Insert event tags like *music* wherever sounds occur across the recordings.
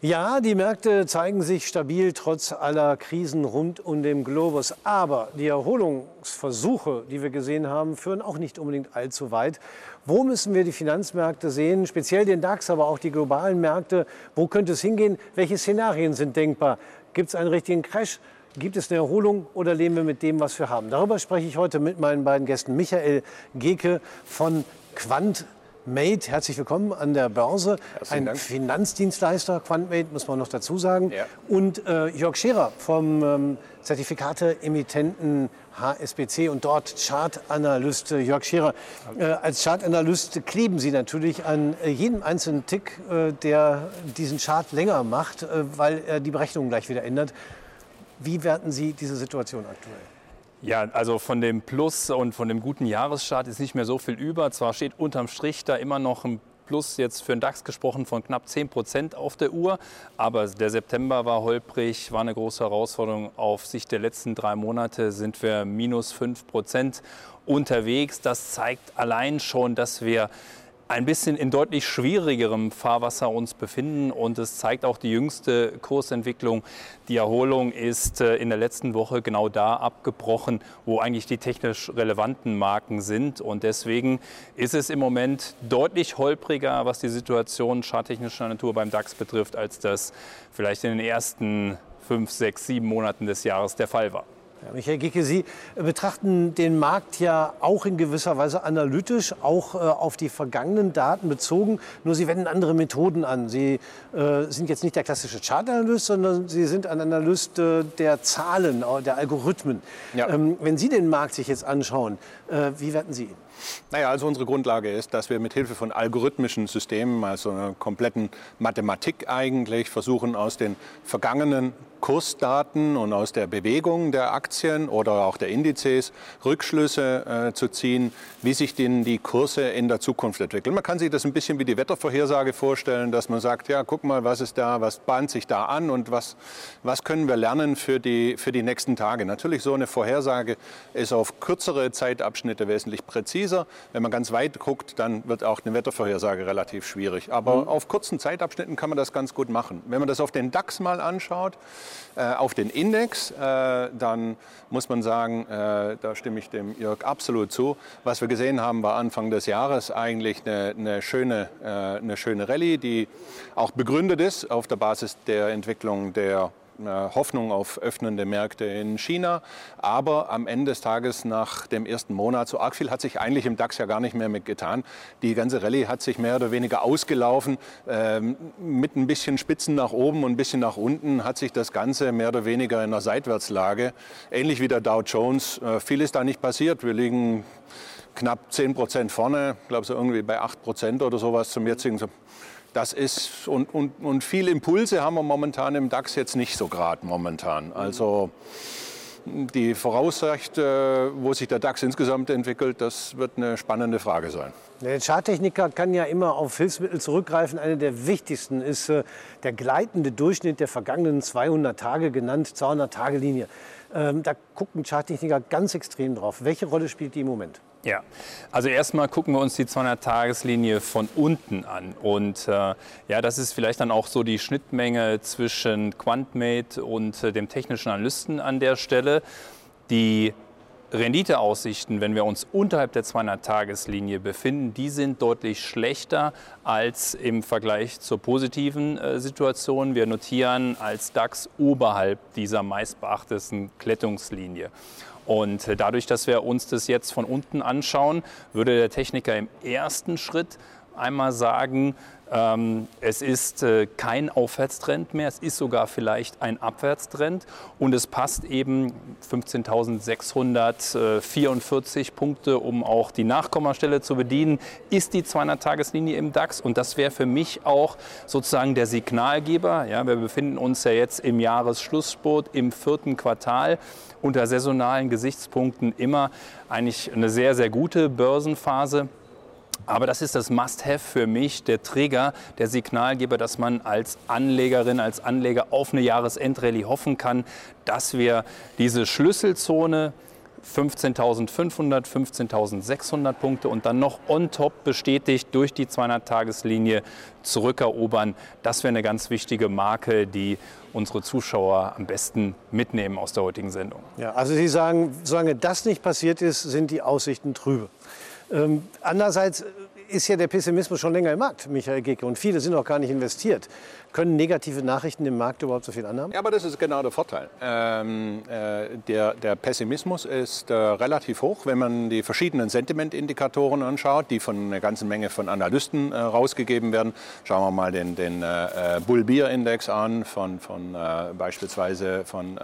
Ja, die Märkte zeigen sich stabil trotz aller Krisen rund um den Globus. Aber die Erholungsversuche, die wir gesehen haben, führen auch nicht unbedingt allzu weit. Wo müssen wir die Finanzmärkte sehen, speziell den DAX, aber auch die globalen Märkte? Wo könnte es hingehen? Welche Szenarien sind denkbar? Gibt es einen richtigen Crash? Gibt es eine Erholung oder leben wir mit dem, was wir haben? Darüber spreche ich heute mit meinen beiden Gästen. Michael Geke von Quant Mate, herzlich willkommen an der Börse. Ein Dank. Finanzdienstleister, QuantMate, muss man noch dazu sagen. Ja. Und äh, Jörg Scherer vom ähm, Zertifikate-Emittenten HSBC und dort Chartanalyst. Äh, Jörg Scherer, äh, als Chartanalyst kleben Sie natürlich an äh, jedem einzelnen Tick, äh, der diesen Chart länger macht, äh, weil er die Berechnungen gleich wieder ändert. Wie werten Sie diese Situation aktuell? Ja, also von dem Plus und von dem guten Jahresstart ist nicht mehr so viel über. Zwar steht unterm Strich da immer noch ein Plus jetzt für den DAX gesprochen von knapp 10 Prozent auf der Uhr. Aber der September war holprig, war eine große Herausforderung. Auf Sicht der letzten drei Monate sind wir minus 5 Prozent unterwegs. Das zeigt allein schon, dass wir ein bisschen in deutlich schwierigerem Fahrwasser uns befinden und es zeigt auch die jüngste Kursentwicklung. Die Erholung ist äh, in der letzten Woche genau da abgebrochen, wo eigentlich die technisch relevanten Marken sind und deswegen ist es im Moment deutlich holpriger, was die Situation charttechnischer Natur beim DAX betrifft, als das vielleicht in den ersten fünf, sechs, sieben Monaten des Jahres der Fall war. Ja, Michael Gicke, Sie betrachten den Markt ja auch in gewisser Weise analytisch, auch äh, auf die vergangenen Daten bezogen. Nur Sie wenden andere Methoden an. Sie äh, sind jetzt nicht der klassische Chartanalyst, sondern Sie sind ein Analyst äh, der Zahlen, äh, der Algorithmen. Ja. Ähm, wenn Sie den Markt sich jetzt anschauen, äh, wie werten Sie ihn? Naja, also unsere Grundlage ist, dass wir mit Hilfe von algorithmischen Systemen, also einer kompletten Mathematik eigentlich, versuchen aus den vergangenen Kursdaten und aus der Bewegung der Aktien oder auch der Indizes Rückschlüsse äh, zu ziehen, wie sich denn die Kurse in der Zukunft entwickeln. Man kann sich das ein bisschen wie die Wettervorhersage vorstellen, dass man sagt, ja, guck mal, was ist da, was bahnt sich da an und was, was können wir lernen für die, für die nächsten Tage. Natürlich, so eine Vorhersage ist auf kürzere Zeitabschnitte wesentlich präziser. Wenn man ganz weit guckt, dann wird auch eine Wettervorhersage relativ schwierig. Aber mhm. auf kurzen Zeitabschnitten kann man das ganz gut machen. Wenn man das auf den DAX mal anschaut, äh, auf den Index, äh, dann muss man sagen, äh, da stimme ich dem Jörg absolut zu. Was wir gesehen haben, war Anfang des Jahres eigentlich eine, eine schöne, eine schöne Rallye, die auch begründet ist auf der Basis der Entwicklung der Hoffnung auf öffnende Märkte in China. Aber am Ende des Tages nach dem ersten Monat, so arg viel hat sich eigentlich im DAX ja gar nicht mehr mit getan. Die ganze Rallye hat sich mehr oder weniger ausgelaufen. Ähm, mit ein bisschen Spitzen nach oben und ein bisschen nach unten hat sich das Ganze mehr oder weniger in einer Seitwärtslage. Ähnlich wie der Dow Jones. Äh, viel ist da nicht passiert. Wir liegen knapp 10 Prozent vorne, glaube so irgendwie bei 8 Prozent oder sowas zum jetzigen das ist und, und, und viel Impulse haben wir momentan im DAX jetzt nicht so gerade momentan. Also die Voraussicht, wo sich der DAX insgesamt entwickelt, das wird eine spannende Frage sein. Der Charttechniker kann ja immer auf Hilfsmittel zurückgreifen. Eine der wichtigsten ist äh, der gleitende Durchschnitt der vergangenen 200 Tage, genannt 200-Tage-Linie. Ähm, da gucken Charttechniker ganz extrem drauf. Welche Rolle spielt die im Moment? Ja, also erstmal gucken wir uns die 200-Tageslinie von unten an. Und äh, ja, das ist vielleicht dann auch so die Schnittmenge zwischen QuantMate und äh, dem technischen Analysten an der Stelle. Die Renditeaussichten, wenn wir uns unterhalb der 200-Tageslinie befinden, die sind deutlich schlechter als im Vergleich zur positiven äh, Situation. Wir notieren als DAX oberhalb dieser meistbeachteten Klettungslinie. Und dadurch, dass wir uns das jetzt von unten anschauen, würde der Techniker im ersten Schritt einmal sagen, ähm, es ist äh, kein Aufwärtstrend mehr, es ist sogar vielleicht ein Abwärtstrend und es passt eben 15.644 Punkte, um auch die Nachkommastelle zu bedienen, ist die 200-Tageslinie im DAX und das wäre für mich auch sozusagen der Signalgeber. Ja, wir befinden uns ja jetzt im Jahresschlussspurt im vierten Quartal unter saisonalen Gesichtspunkten immer eigentlich eine sehr, sehr gute Börsenphase. Aber das ist das Must-Have für mich, der Trigger, der Signalgeber, dass man als Anlegerin, als Anleger auf eine Jahresendrallye hoffen kann, dass wir diese Schlüsselzone 15.500, 15.600 Punkte und dann noch on top bestätigt durch die 200-Tageslinie zurückerobern. Das wäre eine ganz wichtige Marke, die unsere Zuschauer am besten mitnehmen aus der heutigen Sendung. Ja, also Sie sagen, solange das nicht passiert ist, sind die Aussichten trübe. Ähm, andererseits ist ja der Pessimismus schon länger im Markt, Michael Gecke, und viele sind auch gar nicht investiert. Können negative Nachrichten im Markt überhaupt so viel anhaben? Ja, aber das ist genau der Vorteil. Ähm, äh, der, der, Pessimismus ist äh, relativ hoch, wenn man die verschiedenen Sentimentindikatoren anschaut, die von einer ganzen Menge von Analysten äh, rausgegeben werden. Schauen wir mal den, den äh, äh Bull Beer Index an, von, von äh, beispielsweise von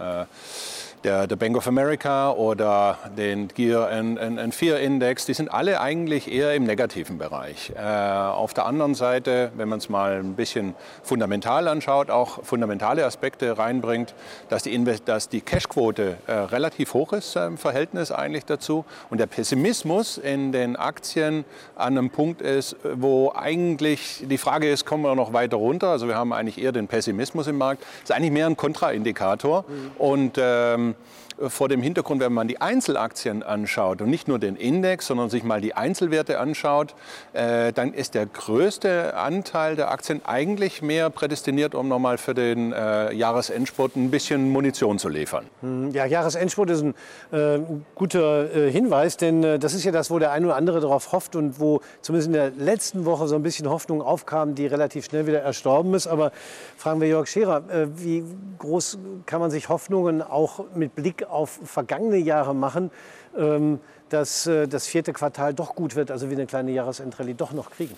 der, der Bank of America oder den Gear N4 Index, die sind alle eigentlich eher im negativen Bereich. Äh, auf der anderen Seite, wenn man es mal ein bisschen fundamental anschaut, auch fundamentale Aspekte reinbringt, dass die, dass die Cashquote äh, relativ hoch ist äh, im Verhältnis eigentlich dazu und der Pessimismus in den Aktien an einem Punkt ist, wo eigentlich die Frage ist, kommen wir noch weiter runter? Also wir haben eigentlich eher den Pessimismus im Markt. Das ist eigentlich mehr ein Kontraindikator mhm. und ähm, vor dem Hintergrund, wenn man die Einzelaktien anschaut und nicht nur den Index, sondern sich mal die Einzelwerte anschaut, äh, dann ist der größte Anteil der Aktien eigentlich mehr prädestiniert, um nochmal für den äh, Jahresendspurt ein bisschen Munition zu liefern. Hm, ja, Jahresendspurt ist ein äh, guter äh, Hinweis, denn äh, das ist ja das, wo der eine oder andere darauf hofft und wo zumindest in der letzten Woche so ein bisschen Hoffnung aufkam, die relativ schnell wieder erstorben ist. Aber fragen wir Jörg Scherer, äh, wie groß kann man sich Hoffnungen auch mit Blick auf vergangene Jahre machen, ähm, dass äh, das vierte Quartal doch gut wird, also wir eine kleine Jahresendrallye doch noch kriegen.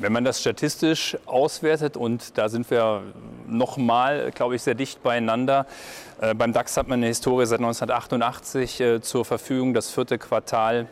Wenn man das statistisch auswertet, und da sind wir noch mal, glaube ich, sehr dicht beieinander. Äh, beim DAX hat man eine Historie seit 1988 äh, zur Verfügung. Das vierte Quartal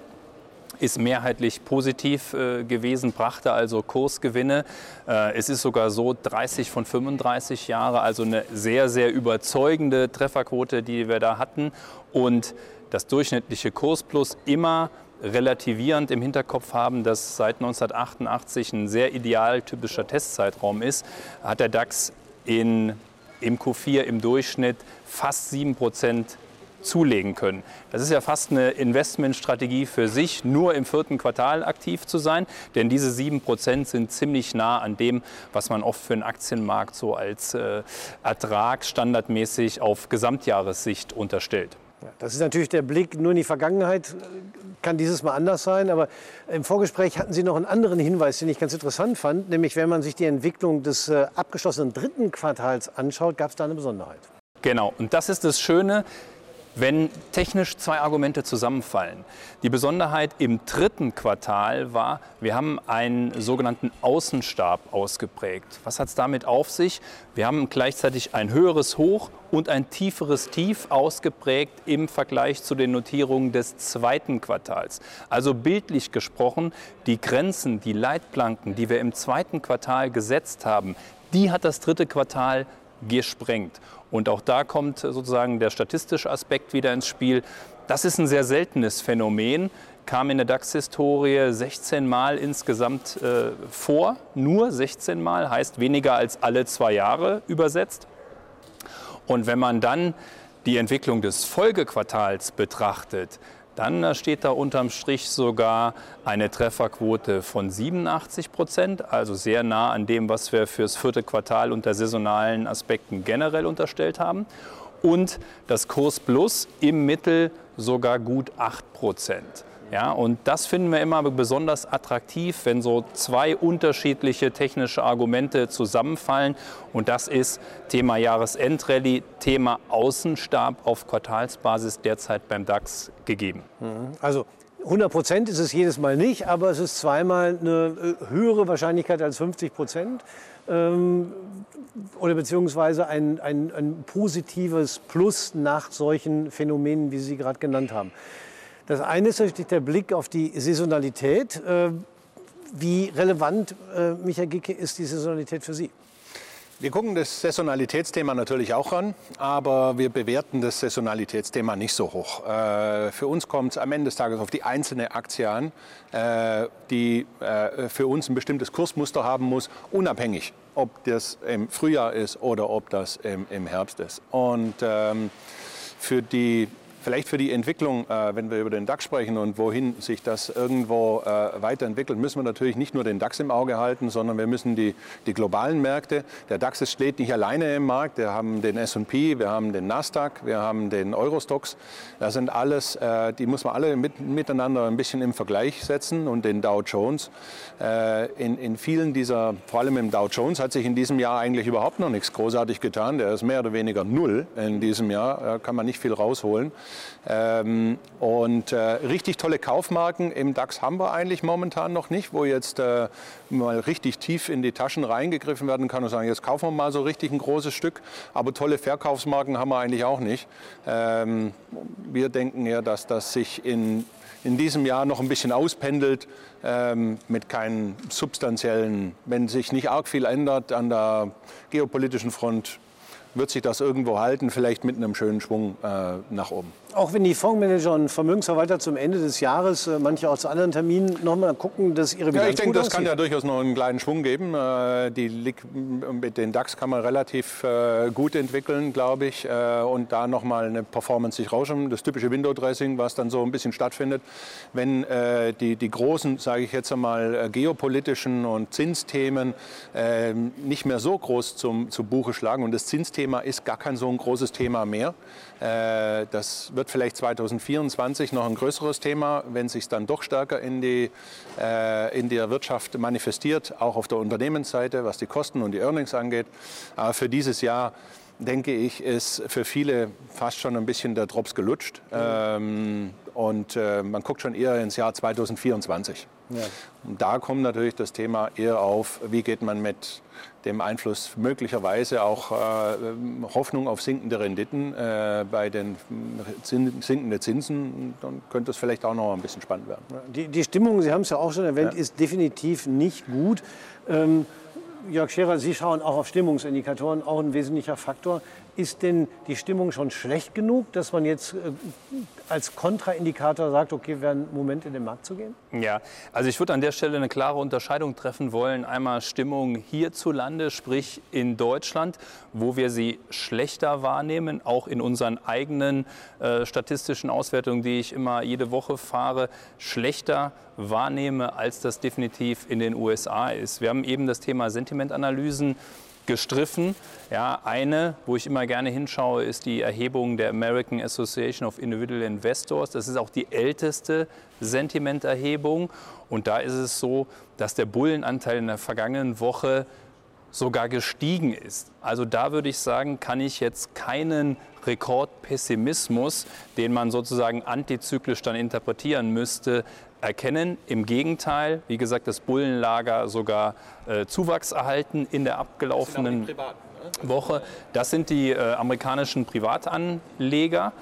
ist mehrheitlich positiv äh, gewesen, brachte also Kursgewinne. Äh, es ist sogar so 30 von 35 Jahre, also eine sehr, sehr überzeugende Trefferquote, die wir da hatten. Und das durchschnittliche Kursplus immer relativierend im Hinterkopf haben, dass seit 1988 ein sehr idealtypischer Testzeitraum ist, hat der DAX in, im Q4 im Durchschnitt fast 7 Prozent zulegen können. Das ist ja fast eine Investmentstrategie für sich, nur im vierten Quartal aktiv zu sein, denn diese 7% sind ziemlich nah an dem, was man oft für einen Aktienmarkt so als äh, Ertrag standardmäßig auf Gesamtjahressicht unterstellt. das ist natürlich der Blick nur in die Vergangenheit, kann dieses Mal anders sein. Aber im Vorgespräch hatten Sie noch einen anderen Hinweis, den ich ganz interessant fand, nämlich wenn man sich die Entwicklung des äh, abgeschlossenen dritten Quartals anschaut, gab es da eine Besonderheit. Genau, und das ist das Schöne wenn technisch zwei Argumente zusammenfallen. Die Besonderheit im dritten Quartal war, wir haben einen sogenannten Außenstab ausgeprägt. Was hat es damit auf sich? Wir haben gleichzeitig ein höheres Hoch und ein tieferes Tief ausgeprägt im Vergleich zu den Notierungen des zweiten Quartals. Also bildlich gesprochen, die Grenzen, die Leitplanken, die wir im zweiten Quartal gesetzt haben, die hat das dritte Quartal gesprengt. Und auch da kommt sozusagen der statistische Aspekt wieder ins Spiel. Das ist ein sehr seltenes Phänomen, kam in der DAX-Historie 16 Mal insgesamt äh, vor, nur 16 Mal, heißt weniger als alle zwei Jahre übersetzt. Und wenn man dann die Entwicklung des Folgequartals betrachtet, dann steht da unterm Strich sogar eine Trefferquote von 87 Prozent, also sehr nah an dem, was wir fürs vierte Quartal unter saisonalen Aspekten generell unterstellt haben. Und das Kurs Plus im Mittel sogar gut 8 Prozent. Ja, und das finden wir immer besonders attraktiv, wenn so zwei unterschiedliche technische Argumente zusammenfallen. Und das ist Thema Jahresendrallye, Thema Außenstab auf Quartalsbasis derzeit beim DAX gegeben. Mhm. Also 100 Prozent ist es jedes Mal nicht, aber es ist zweimal eine äh, höhere Wahrscheinlichkeit als 50 Prozent. Ähm, oder beziehungsweise ein, ein, ein positives Plus nach solchen Phänomenen, wie Sie gerade genannt haben. Das eine ist natürlich der Blick auf die Saisonalität. Äh, wie relevant, äh, Michael Gicke, ist die Saisonalität für Sie? Wir gucken das Saisonalitätsthema natürlich auch an, aber wir bewerten das Saisonalitätsthema nicht so hoch. Äh, für uns kommt es am Ende des Tages auf die einzelne Aktie an, die für uns ein bestimmtes Kursmuster haben muss, unabhängig, ob das im Frühjahr ist oder ob das im, Herbst ist. Und ähm, für die Vielleicht für die Entwicklung, äh, wenn wir über den DAX sprechen und wohin sich das irgendwo äh, weiterentwickelt, müssen wir natürlich nicht nur den DAX im Auge halten, sondern wir müssen die, die globalen Märkte, der DAX steht nicht alleine im Markt, wir haben den S&P, wir haben den Nasdaq, wir haben den Eurostox, das sind alles, äh, die muss man alle mit, miteinander ein bisschen im Vergleich setzen und den Dow Jones. Äh, in, in vielen dieser, vor allem im Dow Jones, hat sich in diesem Jahr eigentlich überhaupt noch nichts großartig getan, der ist mehr oder weniger null in diesem Jahr, da kann man nicht viel rausholen. Ähm, und äh, richtig tolle Kaufmarken im DAX haben wir eigentlich momentan noch nicht, wo jetzt äh, mal richtig tief in die Taschen reingegriffen werden kann und sagen, jetzt kaufen wir mal so richtig ein großes Stück. Aber tolle Verkaufsmarken haben wir eigentlich auch nicht. Ähm, wir denken ja, dass das sich in, in diesem Jahr noch ein bisschen auspendelt ähm, mit keinen substanziellen, wenn sich nicht arg viel ändert an der geopolitischen Front, wird sich das irgendwo halten, vielleicht mit einem schönen Schwung äh, nach oben auch wenn die Fondsmanager und Vermögensverwalter zum Ende des Jahres, äh, manche auch zu anderen Terminen, noch mal gucken, dass ihre Bilanz Ja, ich denke, das aussieht. kann ja durchaus noch einen kleinen Schwung geben. Äh, die, mit den DAX kann man relativ äh, gut entwickeln, glaube ich, und da noch mal eine Performance sich rausschauen. Das typische Window-Dressing, was dann so ein bisschen stattfindet, wenn die, die großen, sage ich jetzt einmal, geopolitischen und Zinsthemen nicht mehr so groß zum, zu Buche schlagen. Und das Zinsthema ist gar kein so ein großes Thema mehr. Das wird wird vielleicht 2024 noch ein größeres Thema, wenn sich dann doch stärker in, die, äh, in der Wirtschaft manifestiert, auch auf der Unternehmensseite, was die Kosten und die Earnings angeht. Aber für dieses Jahr denke ich, ist für viele fast schon ein bisschen der Drops gelutscht. Mhm. Ähm, und äh, man guckt schon eher ins Jahr 2024. Ja. Und da kommt natürlich das Thema eher auf, wie geht man mit dem Einfluss möglicherweise auch äh, Hoffnung auf sinkende Renditen äh, bei den Zin sinkenden Zinsen. Dann könnte es vielleicht auch noch ein bisschen spannend werden. Die, die Stimmung, Sie haben es ja auch schon erwähnt, ja. ist definitiv nicht gut. Ähm, Jörg Scherer, Sie schauen auch auf Stimmungsindikatoren, auch ein wesentlicher Faktor. Ist denn die Stimmung schon schlecht genug, dass man jetzt äh, als Kontraindikator sagt, okay, wäre ein Moment in den Markt zu gehen? Ja, also ich würde an der Stelle eine klare Unterscheidung treffen wollen. Einmal Stimmung hierzulande, sprich in Deutschland, wo wir sie schlechter wahrnehmen, auch in unseren eigenen äh, statistischen Auswertungen, die ich immer jede Woche fahre, schlechter wahrnehme, als das definitiv in den USA ist. Wir haben eben das Thema Sentimentanalysen gestriffen. Ja, eine, wo ich immer gerne hinschaue, ist die Erhebung der American Association of Individual Investors. Das ist auch die älteste Sentimenterhebung. Und da ist es so, dass der Bullenanteil in der vergangenen Woche sogar gestiegen ist. Also da würde ich sagen, kann ich jetzt keinen Rekordpessimismus, den man sozusagen antizyklisch dann interpretieren müsste, erkennen. Im Gegenteil, wie gesagt, das Bullenlager sogar äh, Zuwachs erhalten in der abgelaufenen ne? Woche. Das sind die äh, amerikanischen Privatanleger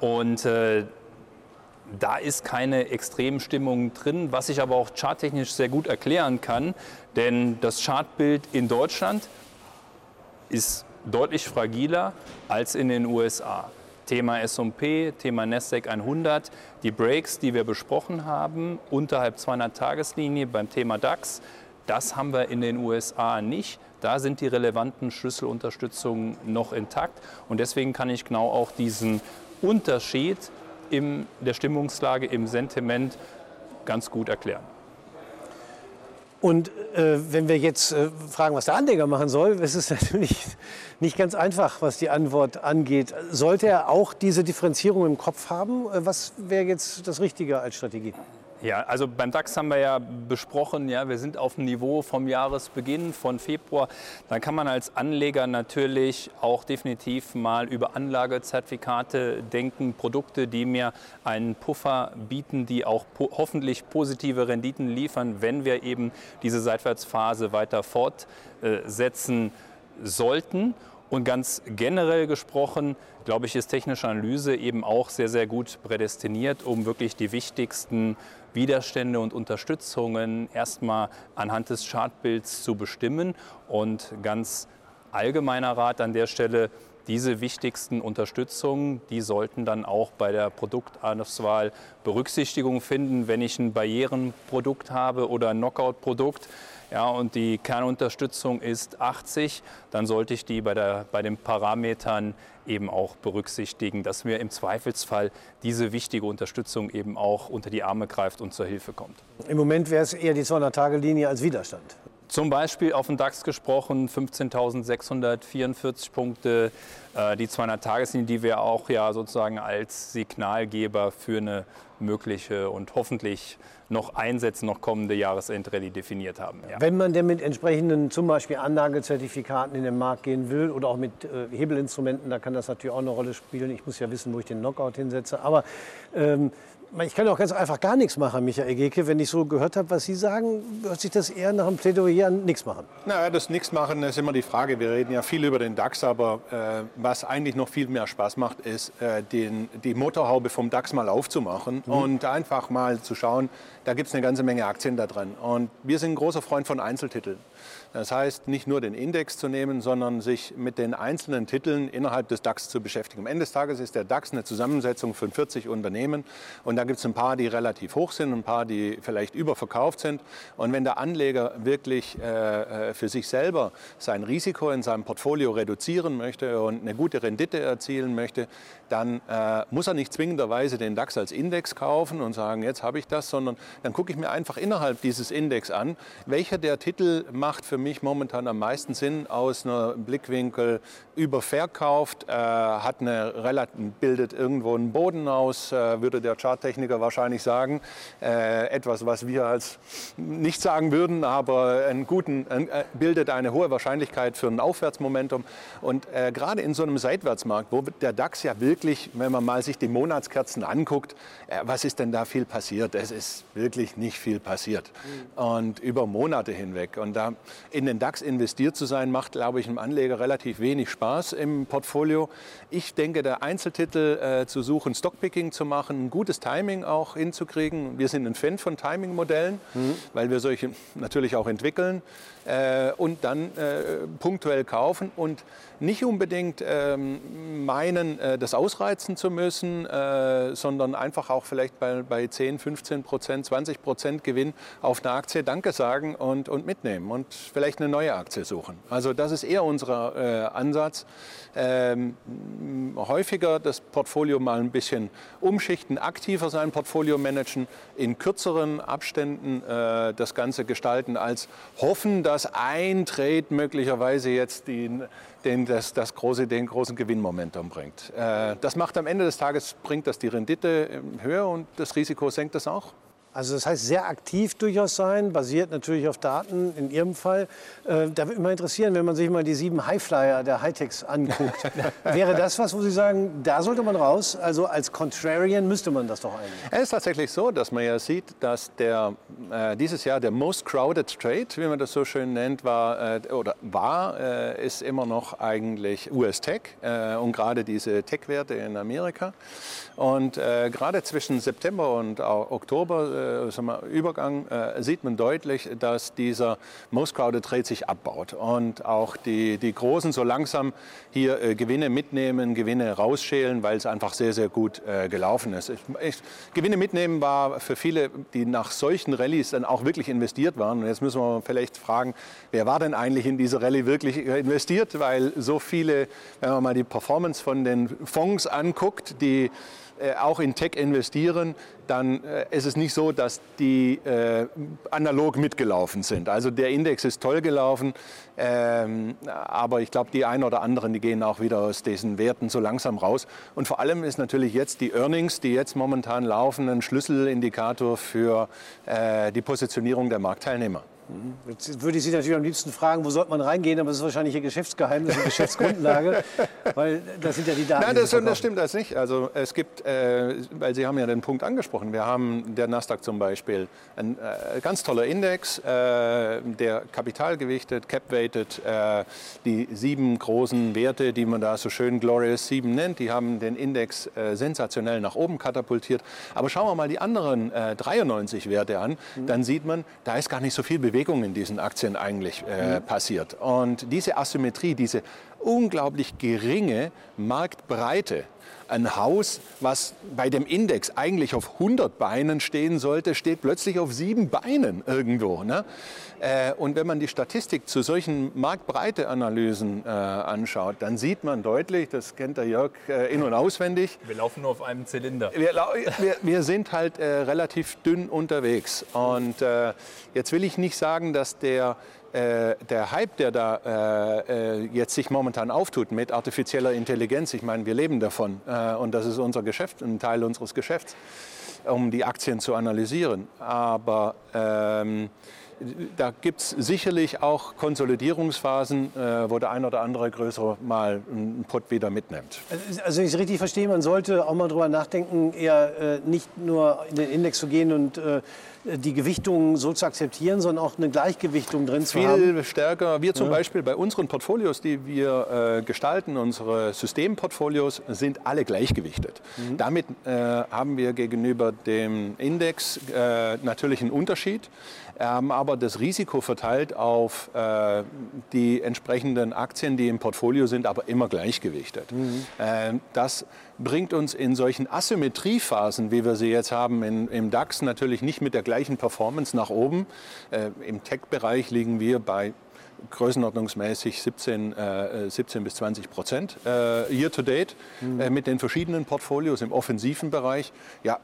und äh, da ist keine Extremstimmung drin, was ich aber auch charttechnisch sehr gut erklären kann, denn das Chartbild in Deutschland ist deutlich fragiler als in den USA. Thema S&P, Thema Nasdaq 100, die Breaks, die wir besprochen haben, unterhalb 200-Tageslinie beim Thema DAX, das haben wir in den USA nicht. Da sind die relevanten Schlüsselunterstützungen noch intakt. Und deswegen kann ich genau auch diesen Unterschied in der Stimmungslage, im Sentiment ganz gut erklären. Und äh, wenn wir jetzt äh, fragen, was der Anleger machen soll, ist es *laughs* natürlich nicht ganz einfach, was die Antwort angeht. Sollte er auch diese Differenzierung im Kopf haben? Äh, was wäre jetzt das Richtige als Strategie? Ja, also beim DAX haben wir ja besprochen, ja, wir sind auf dem Niveau vom Jahresbeginn von Februar. Dann kann man als Anleger natürlich auch definitiv mal über Anlagezertifikate denken, Produkte, die mir einen Puffer bieten, die auch po hoffentlich positive Renditen liefern, wenn wir eben diese Seitwärtsphase weiter fortsetzen sollten. Und ganz generell gesprochen, glaube ich, ist technische Analyse eben auch sehr, sehr gut prädestiniert, um wirklich die wichtigsten Widerstände und Unterstützungen erstmal anhand des Chartbilds zu bestimmen. Und ganz allgemeiner Rat an der Stelle, diese wichtigsten Unterstützungen, die sollten dann auch bei der Produktauswahl Berücksichtigung finden. Wenn ich ein Barrierenprodukt habe oder ein Knockout-Produkt, ja, und die Kernunterstützung ist 80, dann sollte ich die bei, der, bei den Parametern eben auch berücksichtigen, dass mir im Zweifelsfall diese wichtige Unterstützung eben auch unter die Arme greift und zur Hilfe kommt. Im Moment wäre es eher die 200-Tage-Linie als Widerstand. Zum Beispiel auf den DAX gesprochen 15.644 Punkte, die 200-Tageslinie, die wir auch ja sozusagen als Signalgeber für eine mögliche und hoffentlich noch einsetzen, noch kommende Jahresendrallye definiert haben. Ja. Wenn man denn mit entsprechenden zum Beispiel Anlagezertifikaten in den Markt gehen will oder auch mit äh, Hebelinstrumenten, da kann das natürlich auch eine Rolle spielen. Ich muss ja wissen, wo ich den Knockout hinsetze. Aber ähm, ich kann auch ganz einfach gar nichts machen, Michael Geke. Wenn ich so gehört habe, was Sie sagen, hört sich das eher nach einem Plädoyer an nichts machen. Naja, das nichts machen ist immer die Frage. Wir reden ja viel über den DAX, aber äh, was eigentlich noch viel mehr Spaß macht, ist, äh, den, die Motorhaube vom DAX mal aufzumachen mhm. und einfach mal zu schauen, da gibt es eine ganze Menge Aktien da drin. Und wir sind ein großer Freund von Einzeltiteln. Das heißt, nicht nur den Index zu nehmen, sondern sich mit den einzelnen Titeln innerhalb des DAX zu beschäftigen. Am Ende des Tages ist der DAX eine Zusammensetzung von 40 Unternehmen. Und da gibt es ein paar, die relativ hoch sind, ein paar, die vielleicht überverkauft sind. Und wenn der Anleger wirklich äh, äh, für sich selber sein Risiko in seinem Portfolio reduzieren möchte und eine gute Rendite erzielen möchte, dann äh, muss er nicht zwingenderweise den DAX als Index kaufen und sagen, jetzt habe ich das, sondern dann gucke ich mir einfach innerhalb dieses Index an, welcher der Titel macht für mich momentan am meisten Sinn aus einem Blickwinkel überverkauft, äh, hat eine bildet irgendwo einen Boden aus, äh, würde der Charttechniker wahrscheinlich sagen. Äh, etwas, was wir als nicht sagen würden, aber einen guten, äh, bildet eine hohe Wahrscheinlichkeit für ein Aufwärtsmomentum. Und äh, gerade in so einem Seitwärtsmarkt, wo der DAX ja wirklich, wenn man mal sich die Monatskerzen anguckt, äh, was ist denn da viel passiert? Es ist wirklich nicht viel passiert. Mhm. Und über Monate hinweg. Und da in den DAX investiert zu sein, macht, glaube ich, einem Anleger relativ wenig Spaß im Portfolio. Ich denke, der Einzeltitel äh, zu suchen, Stockpicking zu machen, ein gutes Timing auch hinzukriegen. Wir sind ein Fan von Timing-Modellen, mhm. weil wir solche natürlich auch entwickeln äh, und dann äh, punktuell kaufen und nicht unbedingt ähm, meinen, äh, das ausreizen zu müssen, äh, sondern einfach auch vielleicht bei, bei 10, 15 Prozent, 20 Prozent Gewinn auf eine Aktie Danke sagen und, und mitnehmen und vielleicht eine neue Aktie suchen. Also das ist eher unser äh, Ansatz. Ähm, häufiger das Portfolio mal ein bisschen umschichten, aktiver sein Portfolio managen, in kürzeren Abständen äh, das Ganze gestalten, als hoffen, dass ein Trade möglicherweise jetzt den, den, das, das große, den großen Gewinnmomentum bringt. Äh, das macht am Ende des Tages, bringt das die Rendite höher und das Risiko senkt das auch. Also das heißt, sehr aktiv durchaus sein, basiert natürlich auf Daten in Ihrem Fall. Äh, da würde mich mal interessieren, wenn man sich mal die sieben Highflyer der Hightechs anguckt. *laughs* wäre das was, wo Sie sagen, da sollte man raus? Also als Contrarian müsste man das doch eigentlich. Es ist tatsächlich so, dass man ja sieht, dass der, äh, dieses Jahr der most crowded trade, wie man das so schön nennt, war, äh, oder war, äh, ist immer noch eigentlich US-Tech äh, und gerade diese Tech-Werte in Amerika. Und äh, gerade zwischen September und Oktober wir, Übergang äh, sieht man deutlich, dass dieser Most Crowded Trade sich abbaut und auch die, die Großen so langsam hier äh, Gewinne mitnehmen, Gewinne rausschälen, weil es einfach sehr, sehr gut äh, gelaufen ist. Ich, ich, Gewinne mitnehmen war für viele, die nach solchen Rallyes dann auch wirklich investiert waren. Und jetzt müssen wir vielleicht fragen, wer war denn eigentlich in diese Rallye wirklich investiert? Weil so viele, wenn man mal die Performance von den Fonds anguckt, die äh, auch in Tech investieren, dann äh, ist es nicht so, dass die äh, analog mitgelaufen sind. Also der Index ist toll gelaufen, ähm, aber ich glaube, die einen oder anderen, die gehen auch wieder aus diesen Werten so langsam raus. Und vor allem ist natürlich jetzt die Earnings, die jetzt momentan laufen, ein Schlüsselindikator für äh, die Positionierung der Marktteilnehmer. Jetzt würde ich Sie natürlich am liebsten fragen, wo sollte man reingehen, aber das ist wahrscheinlich Ihr Geschäftsgeheimnis, Ihre Geschäftsgrundlage, *laughs* weil das sind ja die Daten. Nein, das, das stimmt das nicht. Also es gibt, äh, weil Sie haben ja den Punkt angesprochen, wir haben der Nasdaq zum Beispiel, ein äh, ganz toller Index, äh, der kapitalgewichtet, cap-weighted, äh, die sieben großen Werte, die man da so schön Glorious 7 nennt, die haben den Index äh, sensationell nach oben katapultiert. Aber schauen wir mal die anderen 93 äh, Werte an, mhm. dann sieht man, da ist gar nicht so viel Bewegung Bewegung in diesen Aktien eigentlich äh, mhm. passiert. Und diese Asymmetrie, diese unglaublich geringe Marktbreite ein Haus, was bei dem Index eigentlich auf 100 Beinen stehen sollte, steht plötzlich auf sieben Beinen irgendwo. Ne? Äh, und wenn man die Statistik zu solchen Marktbreiteanalysen äh, anschaut, dann sieht man deutlich, das kennt der Jörg äh, in- und auswendig. Wir laufen nur auf einem Zylinder. Wir, wir, wir sind halt relativ dünn unterwegs. Und jetzt will ich nicht sagen, dass der äh, der Hype, der da äh, jetzt sich momentan auftut mit artifizieller Intelligenz, ich meine, wir leben davon äh, und das ist unser Geschäft, ein Teil unseres Geschäfts, um die Aktien zu analysieren. Aber ähm, da gibt es sicherlich auch Konsolidierungsphasen, äh, wo der ein oder andere größere mal einen Pott wieder mitnimmt. Also wenn ich richtig verstehe, man sollte auch mal drüber nachdenken, eher äh, nicht nur in den Index zu gehen und äh, die Gewichtung so zu akzeptieren, sondern auch eine Gleichgewichtung drin zu haben. Viel stärker. Wir zum ja. Beispiel bei unseren Portfolios, die wir äh, gestalten, unsere Systemportfolios, sind alle gleichgewichtet. Mhm. Damit äh, haben wir gegenüber dem Index äh, natürlich einen Unterschied, haben aber das Risiko verteilt auf äh, die entsprechenden Aktien, die im Portfolio sind, aber immer gleichgewichtet. Mhm. Äh, das bringt uns in solchen Asymmetriephasen, wie wir sie jetzt haben in, im DAX, natürlich nicht mit der gleichen Performance nach oben. Äh, Im Tech-Bereich liegen wir bei größenordnungsmäßig 17, äh, 17 bis 20 Prozent äh, year to date mhm. äh, mit den verschiedenen Portfolios im offensiven Bereich. Ja,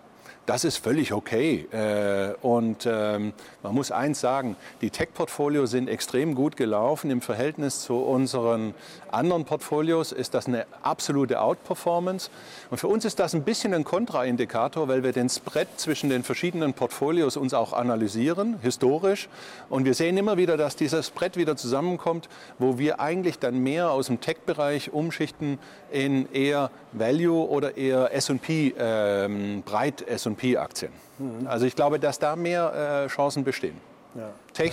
das ist völlig okay. Äh, und ähm, man muss eins sagen, die Tech-Portfolios sind extrem gut gelaufen. Im Verhältnis zu unseren anderen Portfolios ist das eine absolute Outperformance. Und für uns ist das ein bisschen ein Kontraindikator, weil wir den Spread zwischen den verschiedenen Portfolios uns auch analysieren, historisch. Und wir sehen immer wieder, dass dieser Spread wieder zusammenkommt, wo wir eigentlich dann mehr aus dem Tech-Bereich umschichten in eher Value oder eher S&P, ähm, breit S&P-Aktien. Mhm. Also ich glaube, dass da mehr äh, Chancen bestehen. Ja.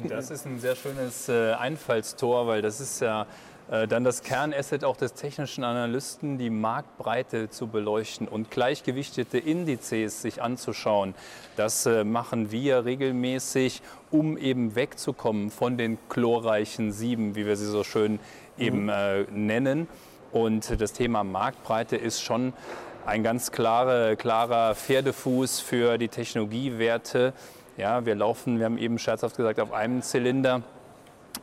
Das ist ein sehr schönes äh, Einfallstor, weil das ist ja äh, dann das Kernasset auch des technischen Analysten, die Marktbreite zu beleuchten und gleichgewichtete Indizes sich anzuschauen. Das äh, machen wir regelmäßig, um eben wegzukommen von den chlorreichen Sieben, wie wir sie so schön eben mhm. äh, nennen. Und das Thema Marktbreite ist schon ein ganz klare, klarer Pferdefuß für die Technologiewerte. Ja, wir laufen, wir haben eben scherzhaft gesagt, auf einem Zylinder.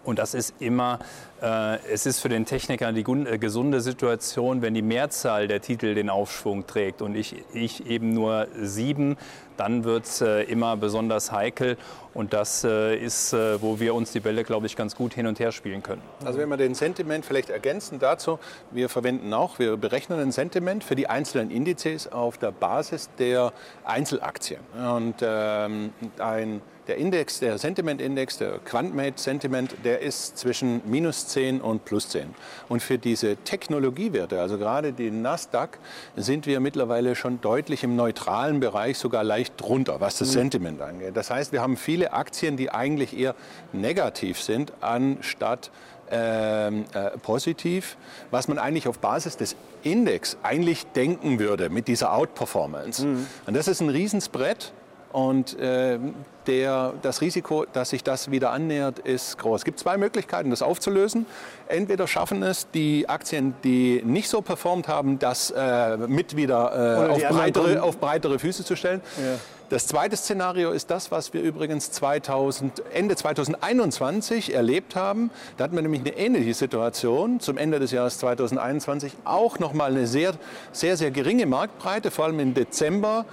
Und das ist immer, äh, es ist für den Techniker die äh, gesunde Situation, wenn die Mehrzahl der Titel den Aufschwung trägt und ich, ich eben nur sieben, dann wird es äh, immer besonders heikel. Und das äh, ist, äh, wo wir uns die Bälle, glaube ich, ganz gut hin und her spielen können. Also wenn wir den Sentiment vielleicht ergänzen dazu, wir verwenden auch, wir berechnen ein Sentiment für die einzelnen Indizes auf der Basis der Einzelaktien. Und ähm, ein der Index, der Sentiment-Index, der Quantmate Sentiment, der ist zwischen minus 10 und plus 10. Und für diese Technologiewerte, also gerade die Nasdaq, sind wir mittlerweile schon deutlich im neutralen Bereich, sogar leicht drunter, was das mhm. Sentiment angeht. Das heißt, wir haben viele Aktien, die eigentlich eher negativ sind, anstatt ähm, äh, positiv, was man eigentlich auf Basis des Index eigentlich denken würde mit dieser Outperformance. Mhm. Und das ist ein Riesensbrett. Und äh, der, das Risiko, dass sich das wieder annähert, ist groß. Es gibt zwei Möglichkeiten, das aufzulösen. Entweder schaffen es die Aktien, die nicht so performt haben, das äh, mit wieder äh, auf, breitere, auf, breitere, Füße zu stellen. Ja. Das zweite Szenario ist das, was wir übrigens 2000, Ende 2021 erlebt haben. Da hatten wir nämlich eine ähnliche Situation zum Ende des Jahres 2021. Auch nochmal eine sehr, sehr, sehr geringe Marktbreite, vor allem im Dezember,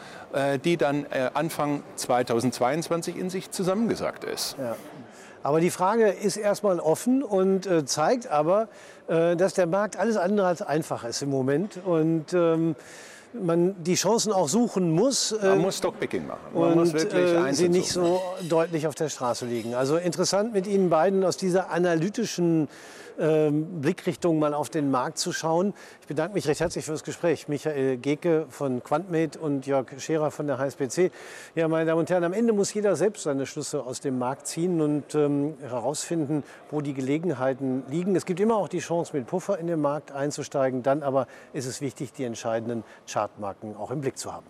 die dann äh, Anfang 2022 in sich zusammengesagt ist. Ja. Aber die Frage ist erstmal offen und äh, zeigt aber, äh, dass der Markt alles andere als einfach ist im Moment. Und ähm, man die Chancen auch suchen muss. Äh, man muss Stockpicking machen. Man und muss wirklich äh, sie nicht so deutlich auf der Straße liegen. Also interessant mit Ihnen beiden aus dieser analytischen ähm, Blickrichtung mal auf den Markt zu schauen. Ich bedanke mich recht herzlich für das Gespräch. Michael Geke von Quantmate und Jörg Scherer von der HSBC. Ja, meine Damen und Herren, am Ende muss jeder selbst seine Schlüsse aus dem Markt ziehen und ähm, herausfinden, wo die Gelegenheiten liegen. Es gibt immer auch die Chance, mit Puffer in den Markt einzusteigen. Dann aber ist es wichtig, die entscheidenden Chartmarken auch im Blick zu haben.